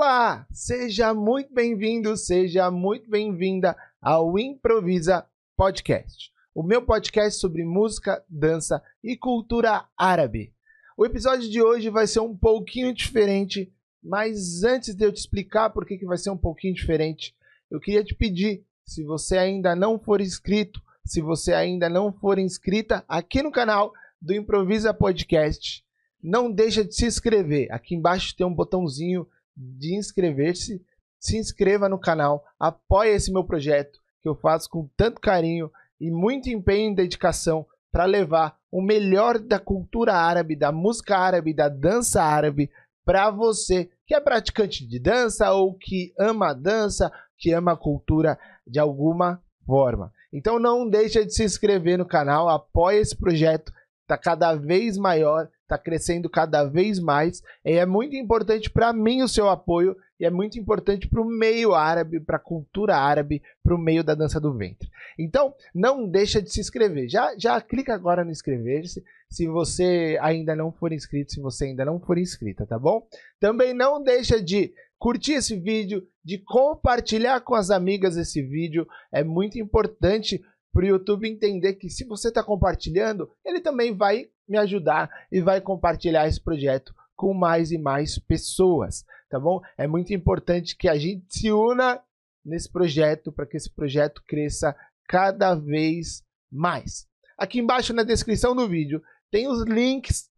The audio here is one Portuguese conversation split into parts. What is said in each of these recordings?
Olá, seja muito bem-vindo, seja muito bem-vinda ao Improvisa Podcast, o meu podcast sobre música, dança e cultura árabe. O episódio de hoje vai ser um pouquinho diferente, mas antes de eu te explicar por que, que vai ser um pouquinho diferente, eu queria te pedir, se você ainda não for inscrito, se você ainda não for inscrita aqui no canal do Improvisa Podcast, não deixa de se inscrever. Aqui embaixo tem um botãozinho de inscrever-se. Se inscreva no canal, apoie esse meu projeto que eu faço com tanto carinho e muito empenho e dedicação para levar o melhor da cultura árabe, da música árabe, da dança árabe para você que é praticante de dança ou que ama a dança, que ama a cultura de alguma forma. Então não deixa de se inscrever no canal, apoie esse projeto, está cada vez maior está crescendo cada vez mais. E é muito importante para mim o seu apoio e é muito importante para o meio árabe, para a cultura árabe, para o meio da dança do ventre. Então, não deixa de se inscrever. Já, já clica agora no inscrever-se se você ainda não for inscrito, se você ainda não for inscrita, tá bom? Também não deixa de curtir esse vídeo, de compartilhar com as amigas esse vídeo. É muito importante para o YouTube entender que se você está compartilhando, ele também vai me ajudar e vai compartilhar esse projeto com mais e mais pessoas, tá bom? É muito importante que a gente se una nesse projeto para que esse projeto cresça cada vez mais. Aqui embaixo na descrição do vídeo tem os links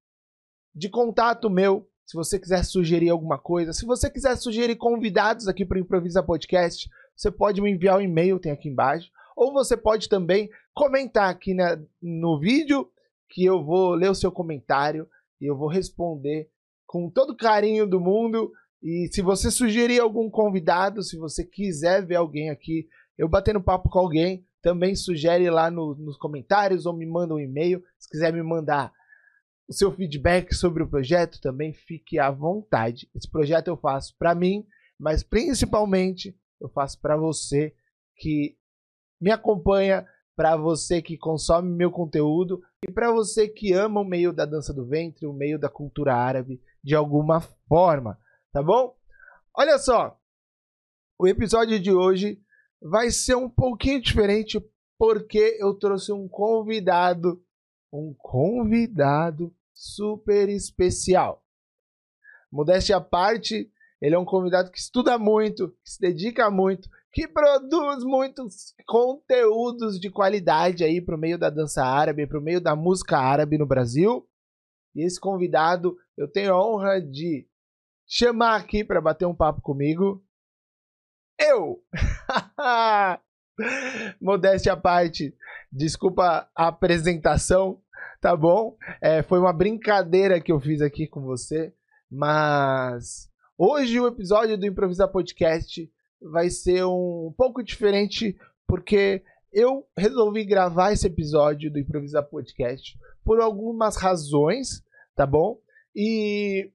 de contato meu, se você quiser sugerir alguma coisa, se você quiser sugerir convidados aqui para o Improvisa Podcast, você pode me enviar um e-mail, tem aqui embaixo, ou você pode também comentar aqui na, no vídeo que eu vou ler o seu comentário e eu vou responder com todo carinho do mundo. E se você sugerir algum convidado, se você quiser ver alguém aqui, eu batendo papo com alguém, também sugere lá no, nos comentários ou me manda um e-mail. Se quiser me mandar o seu feedback sobre o projeto, também fique à vontade. Esse projeto eu faço para mim, mas principalmente eu faço para você que me acompanha, para você que consome meu conteúdo e para você que ama o meio da dança do ventre, o meio da cultura árabe de alguma forma, tá bom? Olha só, o episódio de hoje vai ser um pouquinho diferente porque eu trouxe um convidado, um convidado super especial. Modéstia à parte, ele é um convidado que estuda muito, que se dedica muito, que produz muitos conteúdos de qualidade aí pro meio da dança árabe, pro meio da música árabe no Brasil. E esse convidado eu tenho a honra de chamar aqui para bater um papo comigo. Eu! Modéstia à parte, desculpa a apresentação, tá bom? É, foi uma brincadeira que eu fiz aqui com você, mas hoje o episódio do Improvisar Podcast vai ser um pouco diferente, porque eu resolvi gravar esse episódio do Improvisar Podcast por algumas razões, tá bom? E,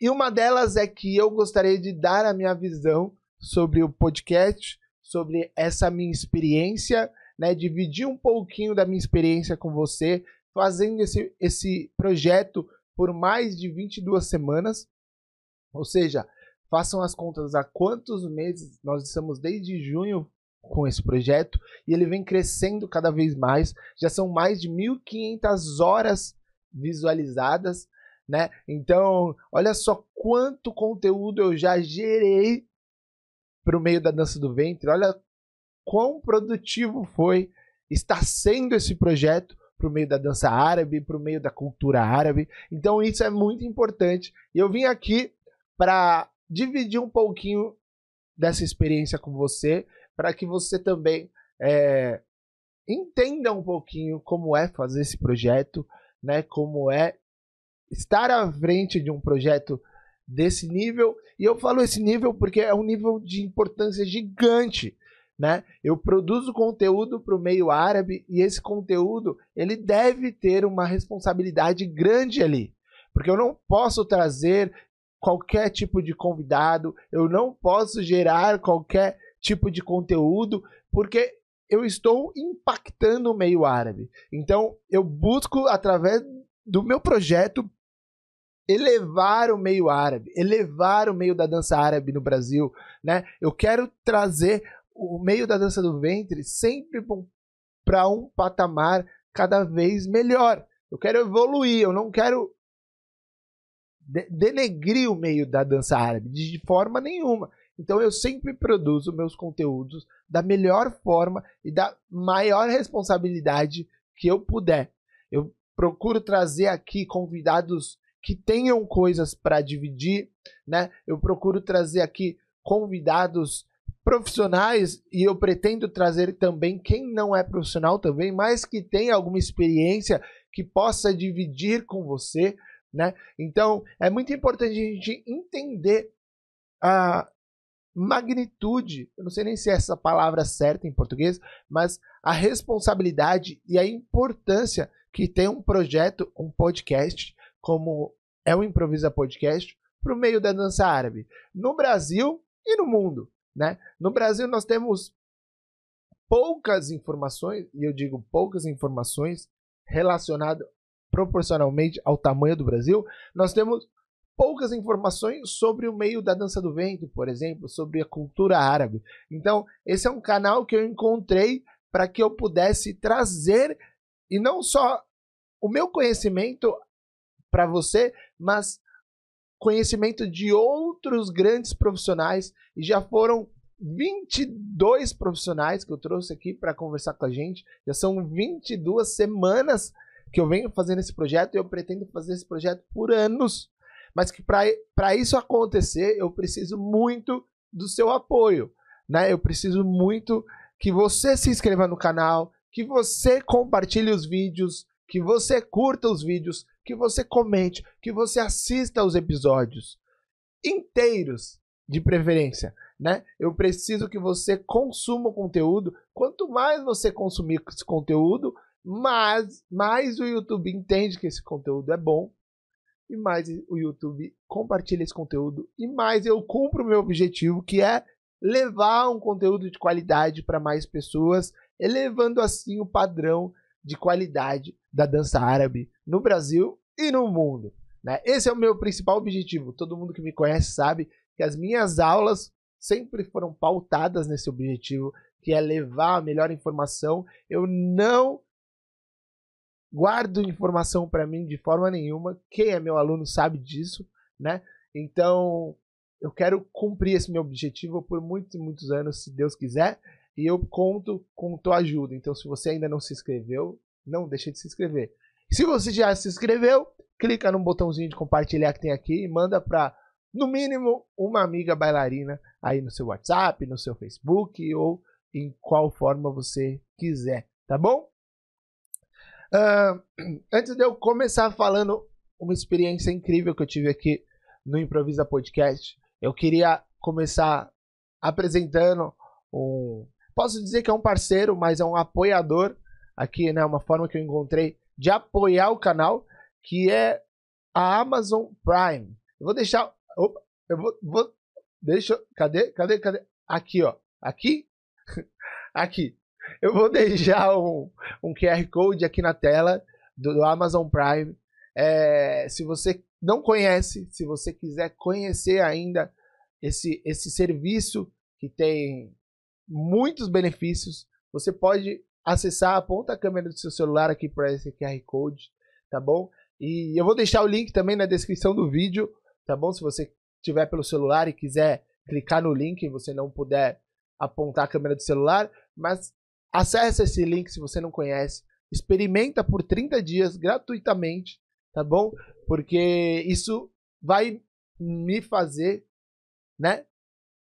e uma delas é que eu gostaria de dar a minha visão sobre o podcast, sobre essa minha experiência, né? Dividir um pouquinho da minha experiência com você, fazendo esse, esse projeto por mais de 22 semanas. Ou seja, Façam as contas há quantos meses nós estamos desde junho com esse projeto e ele vem crescendo cada vez mais. Já são mais de 1.500 horas visualizadas, né? Então, olha só quanto conteúdo eu já gerei para o meio da dança do ventre. Olha quão produtivo foi, está sendo esse projeto para o meio da dança árabe, para o meio da cultura árabe. Então, isso é muito importante. E eu vim aqui para dividir um pouquinho dessa experiência com você, para que você também é, entenda um pouquinho como é fazer esse projeto, né? Como é estar à frente de um projeto desse nível. E eu falo esse nível porque é um nível de importância gigante. Né? Eu produzo conteúdo para o meio árabe e esse conteúdo ele deve ter uma responsabilidade grande ali, porque eu não posso trazer qualquer tipo de convidado, eu não posso gerar qualquer tipo de conteúdo, porque eu estou impactando o meio árabe. Então, eu busco, através do meu projeto, elevar o meio árabe, elevar o meio da dança árabe no Brasil, né? Eu quero trazer o meio da dança do ventre sempre para um patamar cada vez melhor. Eu quero evoluir, eu não quero de denegrir o meio da dança árabe de forma nenhuma. Então eu sempre produzo meus conteúdos da melhor forma e da maior responsabilidade que eu puder. Eu procuro trazer aqui convidados que tenham coisas para dividir, né? Eu procuro trazer aqui convidados profissionais e eu pretendo trazer também quem não é profissional também, mas que tem alguma experiência que possa dividir com você, né? Então, é muito importante a gente entender a magnitude, eu não sei nem se é essa palavra certa em português, mas a responsabilidade e a importância que tem um projeto, um podcast, como é o Improvisa Podcast, para o meio da dança árabe, no Brasil e no mundo. Né? No Brasil, nós temos poucas informações, e eu digo poucas informações, relacionadas proporcionalmente ao tamanho do Brasil. Nós temos poucas informações sobre o meio da dança do ventre, por exemplo, sobre a cultura árabe. Então, esse é um canal que eu encontrei para que eu pudesse trazer e não só o meu conhecimento para você, mas conhecimento de outros grandes profissionais e já foram 22 profissionais que eu trouxe aqui para conversar com a gente. Já são 22 semanas que eu venho fazendo esse projeto e eu pretendo fazer esse projeto por anos. Mas que para isso acontecer, eu preciso muito do seu apoio, né? Eu preciso muito que você se inscreva no canal, que você compartilhe os vídeos, que você curta os vídeos, que você comente, que você assista aos episódios inteiros, de preferência, né? Eu preciso que você consuma o conteúdo. Quanto mais você consumir esse conteúdo, mais, mais o YouTube entende que esse conteúdo é bom e mais o YouTube compartilha esse conteúdo e mais eu cumpro o meu objetivo, que é levar um conteúdo de qualidade para mais pessoas, elevando assim o padrão de qualidade da dança árabe no Brasil e no mundo. Né? Esse é o meu principal objetivo. Todo mundo que me conhece sabe que as minhas aulas sempre foram pautadas nesse objetivo, que é levar a melhor informação. Eu não guardo informação para mim de forma nenhuma. Quem é meu aluno sabe disso, né? Então, eu quero cumprir esse meu objetivo por muitos e muitos anos, se Deus quiser, e eu conto com tua ajuda. Então, se você ainda não se inscreveu, não deixe de se inscrever. Se você já se inscreveu, clica no botãozinho de compartilhar que tem aqui e manda para no mínimo uma amiga bailarina aí no seu WhatsApp, no seu Facebook ou em qual forma você quiser, tá bom? Uh, antes de eu começar falando uma experiência incrível que eu tive aqui no Improvisa Podcast, eu queria começar apresentando um. Posso dizer que é um parceiro, mas é um apoiador aqui, né? Uma forma que eu encontrei de apoiar o canal, que é a Amazon Prime. Eu vou deixar. Opa, eu vou, vou. Deixa. Cadê? Cadê? Cadê? Aqui, ó. Aqui? aqui. Eu vou deixar um, um QR Code aqui na tela do, do Amazon Prime. É, se você não conhece, se você quiser conhecer ainda esse, esse serviço que tem muitos benefícios, você pode acessar, aponta a câmera do seu celular aqui para esse QR Code, tá bom? E eu vou deixar o link também na descrição do vídeo, tá bom? Se você tiver pelo celular e quiser clicar no link e você não puder apontar a câmera do celular, mas acesse esse link se você não conhece, experimenta por 30 dias gratuitamente, tá bom? Porque isso vai me fazer, né?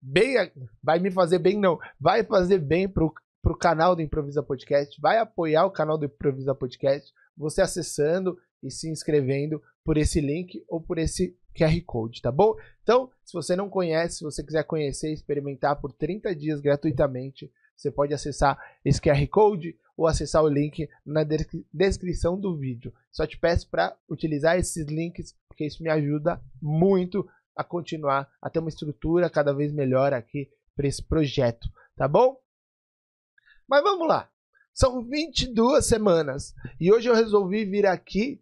Bem, vai me fazer bem não, vai fazer bem pro pro canal do Improvisa Podcast, vai apoiar o canal do Improvisa Podcast, você acessando e se inscrevendo por esse link ou por esse QR Code, tá bom? Então, se você não conhece, se você quiser conhecer e experimentar por 30 dias gratuitamente, você pode acessar esse QR Code ou acessar o link na descrição do vídeo. Só te peço para utilizar esses links, porque isso me ajuda muito a continuar a ter uma estrutura cada vez melhor aqui para esse projeto, tá bom? Mas vamos lá. São 22 semanas e hoje eu resolvi vir aqui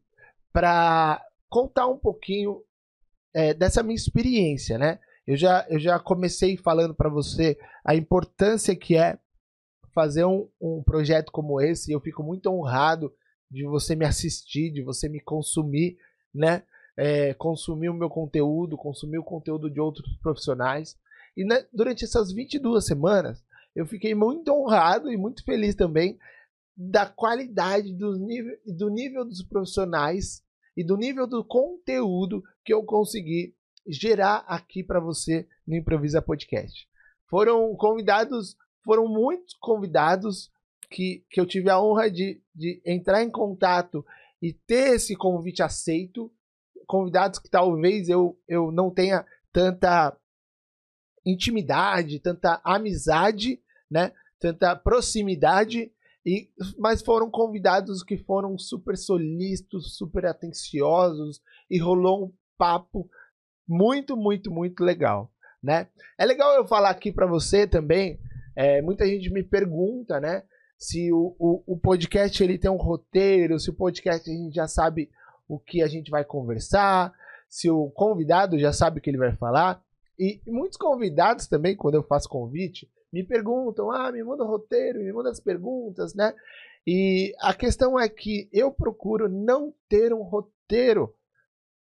para contar um pouquinho é, dessa minha experiência, né? Eu já, eu já comecei falando para você a importância que é fazer um, um projeto como esse. Eu fico muito honrado de você me assistir, de você me consumir, né? É, consumir o meu conteúdo, consumir o conteúdo de outros profissionais. E né, durante essas 22 semanas, eu fiquei muito honrado e muito feliz também da qualidade do nível, do nível dos profissionais e do nível do conteúdo que eu consegui gerar aqui para você no Improvisa Podcast. Foram convidados, foram muitos convidados que, que eu tive a honra de, de entrar em contato e ter esse convite aceito. Convidados que talvez eu, eu não tenha tanta intimidade, tanta amizade, né? Tanta proximidade, e, mas foram convidados que foram super solícitos, super atenciosos e rolou um papo muito, muito, muito legal, né? É legal eu falar aqui para você também. É, muita gente me pergunta, né? Se o, o, o podcast ele tem um roteiro, se o podcast a gente já sabe o que a gente vai conversar, se o convidado já sabe o que ele vai falar. E muitos convidados também, quando eu faço convite, me perguntam, ah, me manda o roteiro, me manda as perguntas, né? E a questão é que eu procuro não ter um roteiro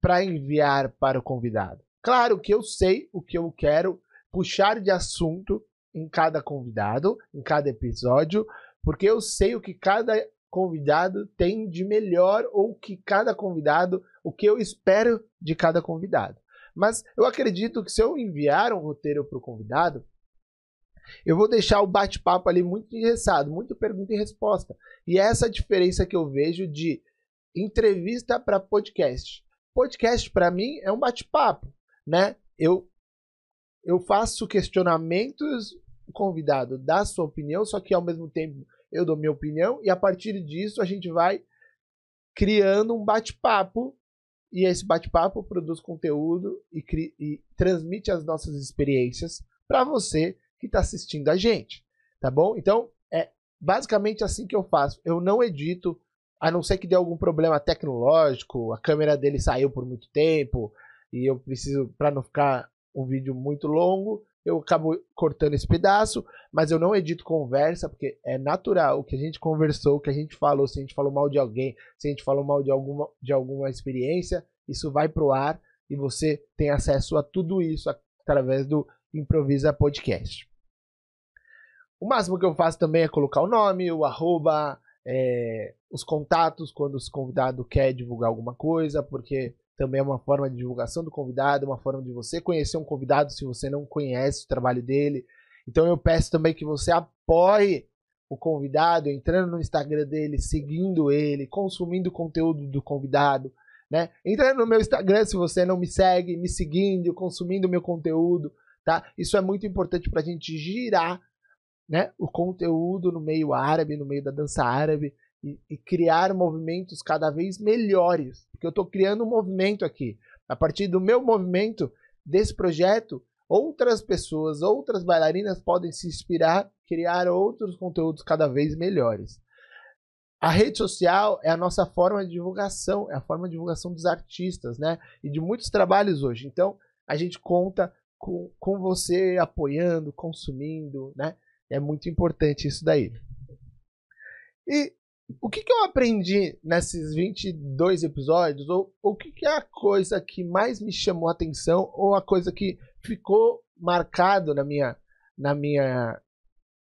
para enviar para o convidado. Claro que eu sei o que eu quero puxar de assunto em cada convidado, em cada episódio, porque eu sei o que cada convidado tem de melhor ou que cada convidado, o que eu espero de cada convidado. Mas eu acredito que se eu enviar um roteiro para o convidado, eu vou deixar o bate-papo ali muito engessado, muito pergunta e resposta. E é essa diferença que eu vejo de entrevista para podcast. Podcast para mim é um bate-papo, né? Eu eu faço questionamentos, convidado dá sua opinião, só que ao mesmo tempo eu dou minha opinião e a partir disso a gente vai criando um bate-papo e esse bate-papo produz conteúdo e, e transmite as nossas experiências para você que está assistindo a gente, tá bom? Então, é basicamente assim que eu faço. Eu não edito, a não ser que dê algum problema tecnológico, a câmera dele saiu por muito tempo e eu preciso, para não ficar um vídeo muito longo, eu acabo cortando esse pedaço, mas eu não edito conversa, porque é natural o que a gente conversou, o que a gente falou, se a gente falou mal de alguém, se a gente falou mal de alguma, de alguma experiência, isso vai pro ar e você tem acesso a tudo isso através do Improvisa Podcast. O máximo que eu faço também é colocar o nome, o arroba, é, os contatos quando o convidado quer divulgar alguma coisa, porque também é uma forma de divulgação do convidado, uma forma de você conhecer um convidado se você não conhece o trabalho dele. Então eu peço também que você apoie o convidado, entrando no Instagram dele, seguindo ele, consumindo o conteúdo do convidado, né? Entrando no meu Instagram se você não me segue, me seguindo, consumindo meu conteúdo, tá? Isso é muito importante para a gente girar, né, o conteúdo no meio árabe, no meio da dança árabe e, e criar movimentos cada vez melhores, porque eu estou criando um movimento aqui. A partir do meu movimento desse projeto, outras pessoas, outras bailarinas podem se inspirar, criar outros conteúdos cada vez melhores. A rede social é a nossa forma de divulgação, é a forma de divulgação dos artistas, né? E de muitos trabalhos hoje. Então, a gente conta com, com você apoiando, consumindo, né? É muito importante isso daí. E o que, que eu aprendi nesses 22 episódios? Ou o que, que é a coisa que mais me chamou a atenção? Ou a coisa que ficou marcado na minha, na minha,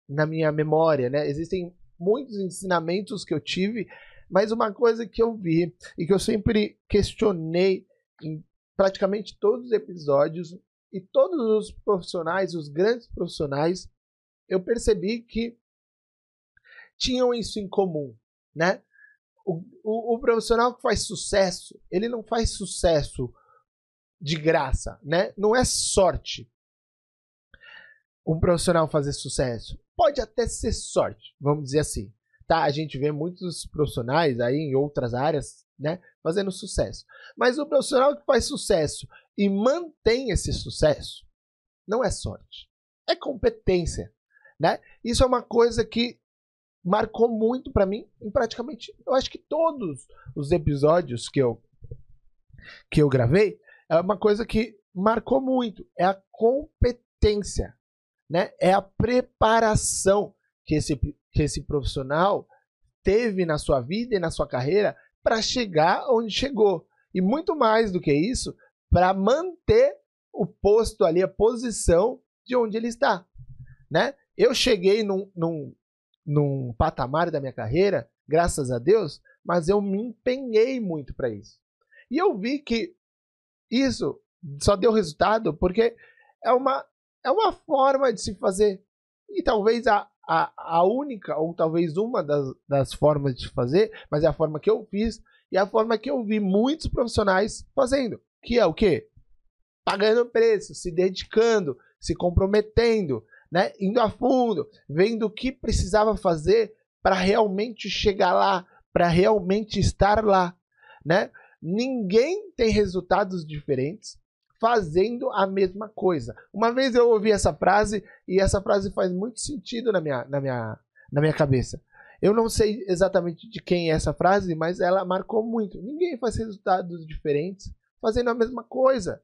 na minha memória, né? Existem muitos ensinamentos que eu tive, mas uma coisa que eu vi e que eu sempre questionei em praticamente todos os episódios e todos os profissionais, os grandes profissionais, eu percebi que tinham isso em comum, né? O, o, o, profissional que faz sucesso, ele não faz sucesso de graça, né? Não é sorte. Um profissional fazer sucesso pode até ser sorte, vamos dizer assim. Tá, a gente vê muitos profissionais aí em outras áreas, né, fazendo sucesso. Mas o profissional que faz sucesso e mantém esse sucesso, não é sorte, é competência, né? Isso é uma coisa que marcou muito para mim em praticamente, eu acho que todos os episódios que eu que eu gravei, é uma coisa que marcou muito, é a competência, né? É a preparação que esse, que esse profissional teve na sua vida e na sua carreira para chegar onde chegou. E muito mais do que isso, para manter o posto ali, a posição de onde ele está. Né? Eu cheguei num, num, num patamar da minha carreira, graças a Deus, mas eu me empenhei muito para isso. E eu vi que isso só deu resultado porque é uma, é uma forma de se fazer. E talvez a, a, a única, ou talvez uma das, das formas de fazer, mas é a forma que eu fiz e a forma que eu vi muitos profissionais fazendo. Que é o quê? Pagando preço, se dedicando, se comprometendo, né? indo a fundo, vendo o que precisava fazer para realmente chegar lá, para realmente estar lá. Né? Ninguém tem resultados diferentes fazendo a mesma coisa. Uma vez eu ouvi essa frase e essa frase faz muito sentido na minha, na minha, na minha cabeça. Eu não sei exatamente de quem é essa frase, mas ela marcou muito. Ninguém faz resultados diferentes fazendo a mesma coisa,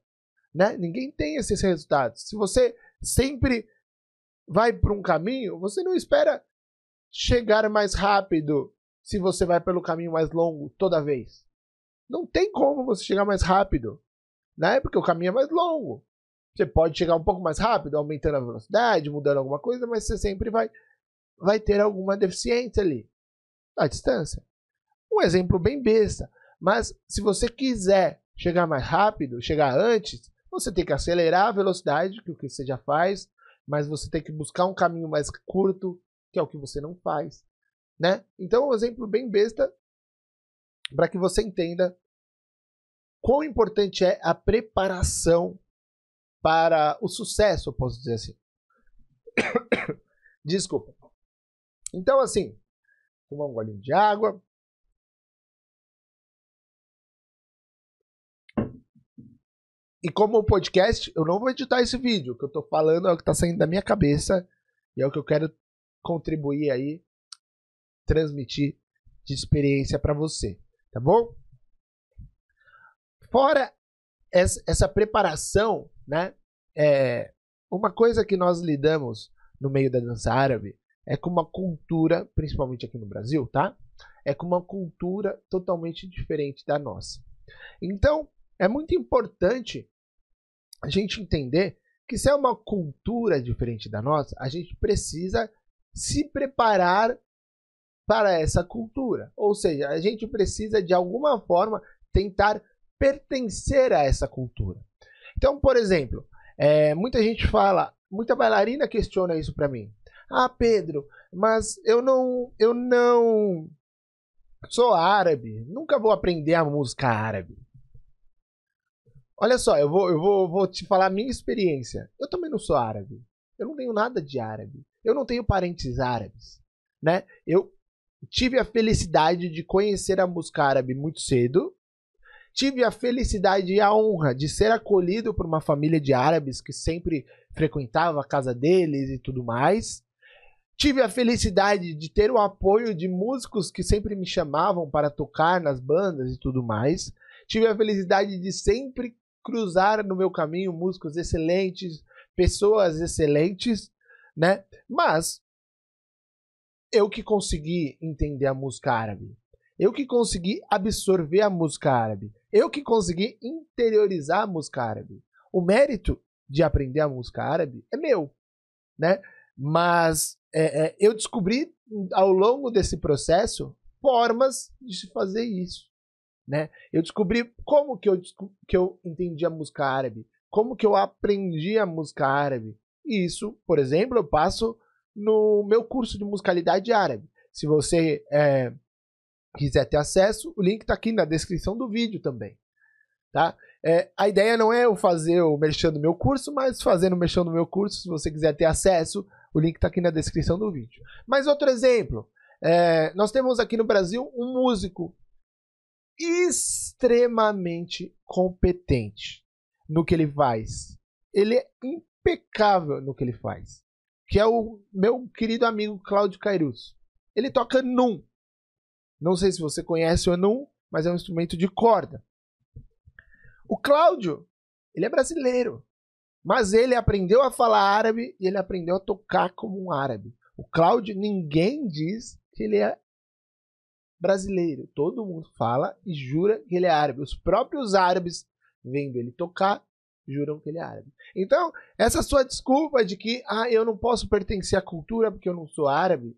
né? Ninguém tem esses resultados. Se você sempre vai por um caminho, você não espera chegar mais rápido se você vai pelo caminho mais longo toda vez. Não tem como você chegar mais rápido né? Porque o caminho é mais longo. Você pode chegar um pouco mais rápido, aumentando a velocidade, mudando alguma coisa, mas você sempre vai, vai ter alguma deficiência ali na distância. Um exemplo bem besta, mas se você quiser chegar mais rápido, chegar antes, você tem que acelerar a velocidade, que é o que você já faz, mas você tem que buscar um caminho mais curto, que é o que você não faz, né? Então, um exemplo bem besta para que você entenda quão importante é a preparação para o sucesso, eu posso dizer assim. Desculpa. Então, assim, tomar um golinho de água. E como podcast, eu não vou editar esse vídeo. O que eu tô falando é o que tá saindo da minha cabeça e é o que eu quero contribuir aí, transmitir de experiência para você, tá bom? Fora essa, essa preparação, né? É, uma coisa que nós lidamos no meio da dança árabe é com uma cultura, principalmente aqui no Brasil, tá? É com uma cultura totalmente diferente da nossa. Então, é muito importante a gente entender que se é uma cultura diferente da nossa, a gente precisa se preparar para essa cultura. Ou seja, a gente precisa de alguma forma tentar pertencer a essa cultura. Então, por exemplo, é, muita gente fala, muita bailarina questiona isso para mim. Ah, Pedro, mas eu não, eu não sou árabe, nunca vou aprender a música árabe. Olha só, eu vou, eu vou, vou te falar a minha experiência. Eu também não sou árabe. Eu não tenho nada de árabe. Eu não tenho parentes árabes, né? Eu tive a felicidade de conhecer a música árabe muito cedo Tive a felicidade e a honra de ser acolhido por uma família de árabes que sempre frequentava a casa deles e tudo mais. Tive a felicidade de ter o apoio de músicos que sempre me chamavam para tocar nas bandas e tudo mais. Tive a felicidade de sempre cruzar no meu caminho músicos excelentes, pessoas excelentes, né? Mas eu que consegui entender a música árabe, eu que consegui absorver a música árabe, eu que consegui interiorizar a música árabe. O mérito de aprender a música árabe é meu, né? Mas é, é, eu descobri ao longo desse processo formas de se fazer isso, né? Eu descobri como que eu, que eu entendi a música árabe, como que eu aprendi a música árabe. E isso, por exemplo, eu passo no meu curso de musicalidade árabe. Se você é, quiser ter acesso, o link está aqui na descrição do vídeo também. Tá? É, a ideia não é eu fazer o merchan meu curso, mas fazendo o merchan do meu curso, se você quiser ter acesso, o link está aqui na descrição do vídeo. Mas outro exemplo, é, nós temos aqui no Brasil um músico extremamente competente no que ele faz. Ele é impecável no que ele faz. Que é o meu querido amigo Cláudio Cairus. Ele toca num. Não sei se você conhece ou não, mas é um instrumento de corda. O Cláudio, Ele é brasileiro. Mas ele aprendeu a falar árabe e ele aprendeu a tocar como um árabe. O Cláudio, ninguém diz que ele é brasileiro. Todo mundo fala e jura que ele é árabe. Os próprios árabes, vendo ele tocar, juram que ele é árabe. Então, essa sua desculpa de que ah, eu não posso pertencer à cultura porque eu não sou árabe,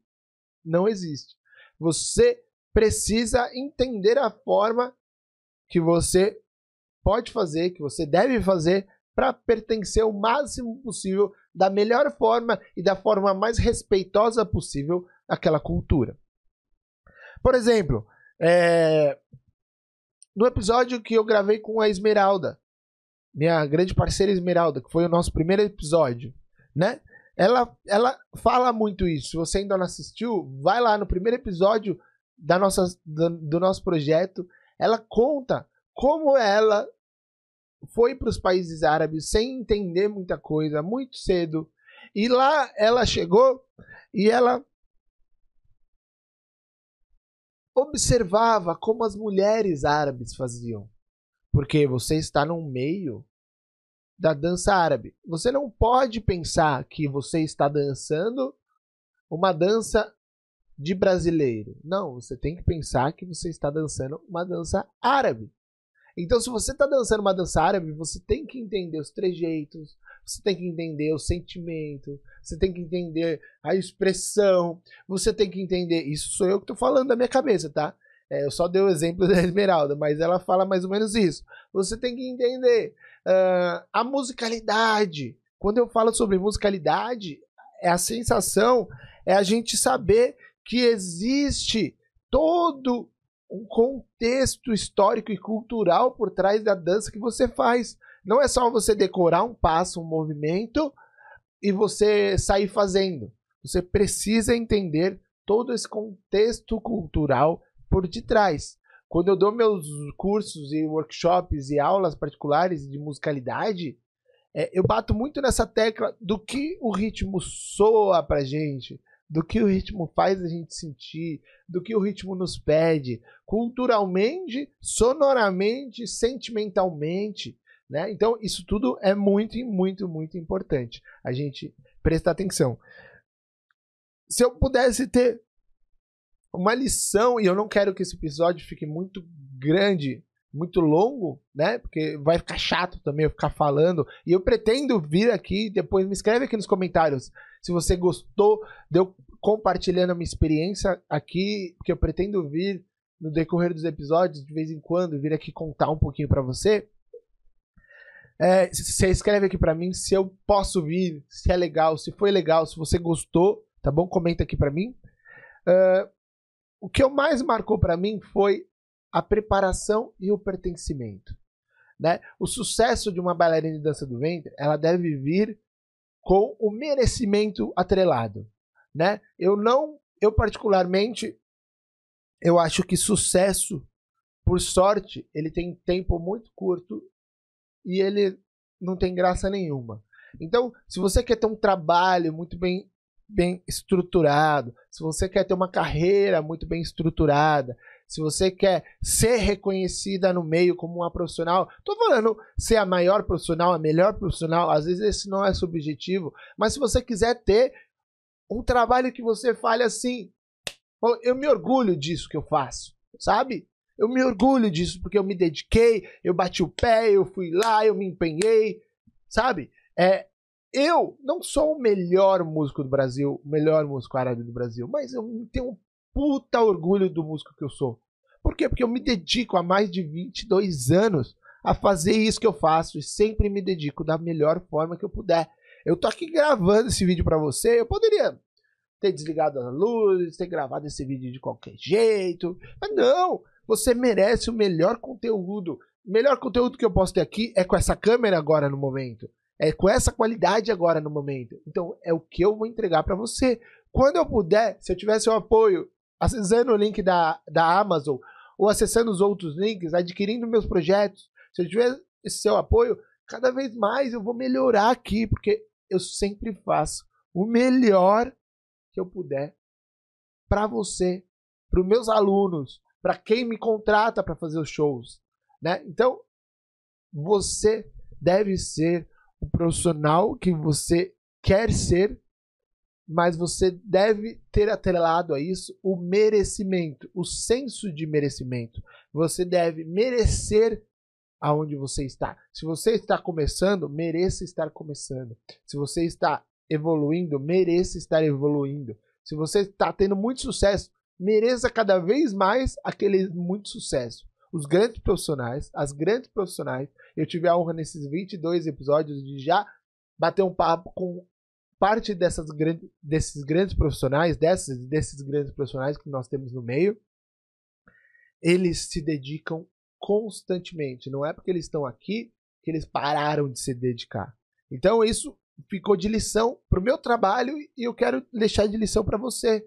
não existe. Você precisa entender a forma que você pode fazer, que você deve fazer para pertencer o máximo possível, da melhor forma e da forma mais respeitosa possível àquela cultura. Por exemplo, é... no episódio que eu gravei com a Esmeralda, minha grande parceira Esmeralda, que foi o nosso primeiro episódio, né? Ela, ela fala muito isso. Se você ainda não assistiu, vai lá no primeiro episódio da nossa, do, do nosso projeto. Ela conta como ela foi para os países árabes sem entender muita coisa, muito cedo. E lá ela chegou e ela observava como as mulheres árabes faziam. Porque você está no meio da dança árabe. Você não pode pensar que você está dançando uma dança de brasileiro. Não, você tem que pensar que você está dançando uma dança árabe. Então, se você está dançando uma dança árabe, você tem que entender os trejeitos, você tem que entender o sentimento, você tem que entender a expressão, você tem que entender. Isso sou eu que estou falando da minha cabeça, tá? É, eu só dei o exemplo da Esmeralda, mas ela fala mais ou menos isso. Você tem que entender uh, a musicalidade. Quando eu falo sobre musicalidade, é a sensação, é a gente saber que existe todo um contexto histórico e cultural por trás da dança que você faz. Não é só você decorar um passo, um movimento e você sair fazendo. Você precisa entender todo esse contexto cultural por detrás. Quando eu dou meus cursos e workshops e aulas particulares de musicalidade, é, eu bato muito nessa tecla do que o ritmo soa pra gente, do que o ritmo faz a gente sentir, do que o ritmo nos pede, culturalmente, sonoramente, sentimentalmente. Né? Então, isso tudo é muito, muito, muito importante. A gente prestar atenção. Se eu pudesse ter uma lição, e eu não quero que esse episódio fique muito grande, muito longo, né? Porque vai ficar chato também eu ficar falando. E eu pretendo vir aqui, depois me escreve aqui nos comentários se você gostou de eu compartilhando a minha experiência aqui, porque eu pretendo vir no decorrer dos episódios, de vez em quando, vir aqui contar um pouquinho para você. É, você escreve aqui para mim se eu posso vir, se é legal, se foi legal, se você gostou, tá bom? Comenta aqui para mim. Uh, o que mais marcou para mim foi a preparação e o pertencimento. Né? O sucesso de uma bailarina de dança do ventre, ela deve vir com o merecimento atrelado, né? Eu não, eu particularmente, eu acho que sucesso, por sorte, ele tem tempo muito curto e ele não tem graça nenhuma. Então, se você quer ter um trabalho muito bem bem estruturado, se você quer ter uma carreira muito bem estruturada, se você quer ser reconhecida no meio como uma profissional, tô falando ser a maior profissional, a melhor profissional, às vezes esse não é subjetivo, mas se você quiser ter um trabalho que você fale assim, eu me orgulho disso que eu faço, sabe? Eu me orgulho disso porque eu me dediquei, eu bati o pé, eu fui lá, eu me empenhei, sabe? É, eu não sou o melhor músico do Brasil, o melhor músico árabe do Brasil, mas eu tenho um puta orgulho do músico que eu sou. Por quê? Porque eu me dedico há mais de 22 anos a fazer isso que eu faço e sempre me dedico da melhor forma que eu puder. Eu tô aqui gravando esse vídeo para você, eu poderia ter desligado a luz, ter gravado esse vídeo de qualquer jeito, mas não, você merece o melhor conteúdo. O melhor conteúdo que eu posso ter aqui é com essa câmera agora no momento. É com essa qualidade agora no momento. Então é o que eu vou entregar para você. Quando eu puder, se eu tivesse o apoio, acessando o link da, da Amazon ou acessando os outros links, adquirindo meus projetos, se eu tiver esse seu apoio, cada vez mais eu vou melhorar aqui, porque eu sempre faço o melhor que eu puder para você, para os meus alunos, para quem me contrata para fazer os shows, né? Então, você deve ser o profissional que você quer ser, mas você deve ter atrelado a isso o merecimento, o senso de merecimento. Você deve merecer aonde você está. Se você está começando, mereça estar começando. Se você está evoluindo, mereça estar evoluindo. Se você está tendo muito sucesso, mereça cada vez mais aquele muito sucesso. Os grandes profissionais, as grandes profissionais, eu tive a honra nesses 22 episódios de já bater um papo com parte dessas grandes, desses grandes profissionais, dessas, desses grandes profissionais que nós temos no meio. Eles se dedicam constantemente. Não é porque eles estão aqui que eles pararam de se dedicar. Então isso ficou de lição para o meu trabalho e eu quero deixar de lição para você.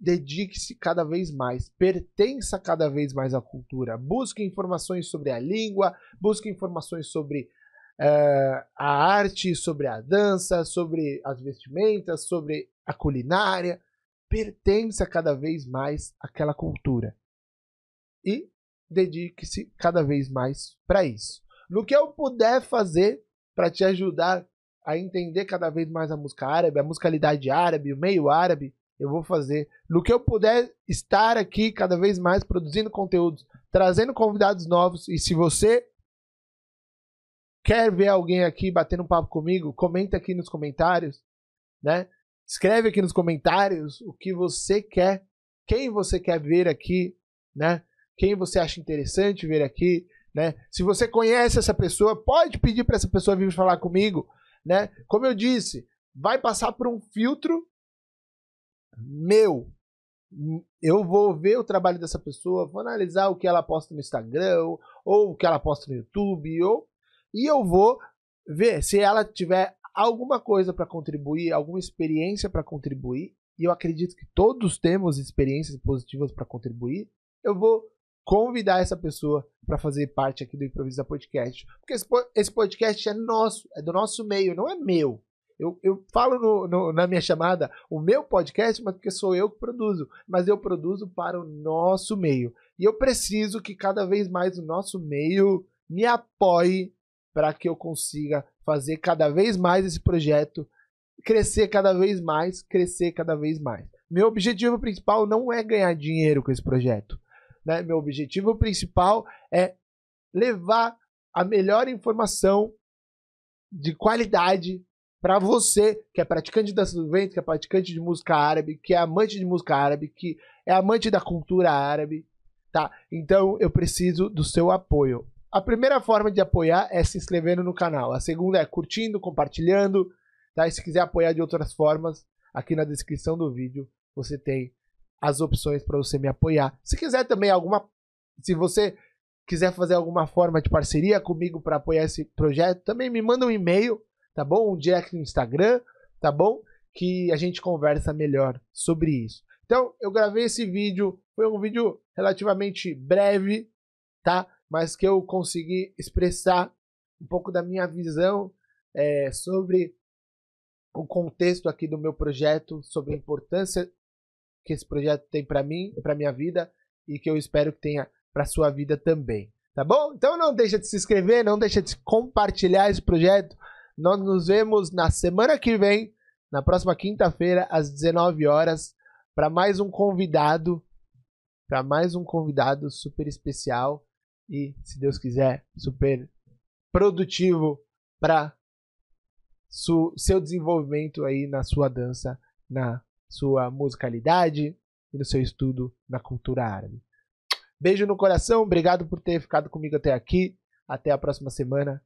Dedique-se cada vez mais, pertença cada vez mais à cultura. Busque informações sobre a língua, busque informações sobre uh, a arte, sobre a dança, sobre as vestimentas, sobre a culinária. Pertença cada vez mais àquela cultura. E dedique-se cada vez mais para isso. No que eu puder fazer para te ajudar a entender cada vez mais a música árabe, a musicalidade árabe, o meio árabe, eu vou fazer. No que eu puder estar aqui cada vez mais produzindo conteúdos, trazendo convidados novos. E se você quer ver alguém aqui batendo um papo comigo, comenta aqui nos comentários, né? Escreve aqui nos comentários o que você quer, quem você quer ver aqui, né? quem você acha interessante ver aqui, né? Se você conhece essa pessoa, pode pedir para essa pessoa vir falar comigo, né? Como eu disse, vai passar por um filtro meu. Eu vou ver o trabalho dessa pessoa, vou analisar o que ela posta no Instagram, ou, o que ela posta no YouTube, ou, e eu vou ver se ela tiver alguma coisa para contribuir, alguma experiência para contribuir, e eu acredito que todos temos experiências positivas para contribuir, eu vou convidar essa pessoa para fazer parte aqui do Improvisa Podcast. Porque esse, podcast é nosso, é do nosso meio, não é meu. Eu, eu falo no, no, na minha chamada o meu podcast, mas porque sou eu que produzo. Mas eu produzo para o nosso meio. E eu preciso que cada vez mais o nosso meio me apoie para que eu consiga fazer cada vez mais esse projeto crescer cada vez mais, crescer cada vez mais. Meu objetivo principal não é ganhar dinheiro com esse projeto. Né? Meu objetivo principal é levar a melhor informação de qualidade para você que é praticante de dança do vento, que é praticante de música árabe, que é amante de música árabe, que é amante da cultura árabe, tá? Então eu preciso do seu apoio. A primeira forma de apoiar é se inscrevendo no canal. A segunda é curtindo, compartilhando, tá? E se quiser apoiar de outras formas, aqui na descrição do vídeo você tem as opções para você me apoiar. Se quiser também alguma. Se você quiser fazer alguma forma de parceria comigo para apoiar esse projeto, também me manda um e-mail, tá bom? Um direct no Instagram, tá bom? Que a gente conversa melhor sobre isso. Então, eu gravei esse vídeo, foi um vídeo relativamente breve, tá? Mas que eu consegui expressar um pouco da minha visão é, sobre o contexto aqui do meu projeto, sobre a importância que esse projeto tem para mim, para minha vida e que eu espero que tenha para sua vida também. Tá bom? Então não deixa de se inscrever, não deixa de compartilhar esse projeto. Nós nos vemos na semana que vem, na próxima quinta-feira, às 19 horas, para mais um convidado, para mais um convidado super especial e, se Deus quiser, super produtivo para seu desenvolvimento aí na sua dança, na sua musicalidade e no seu estudo na cultura árabe. Beijo no coração, obrigado por ter ficado comigo até aqui. Até a próxima semana.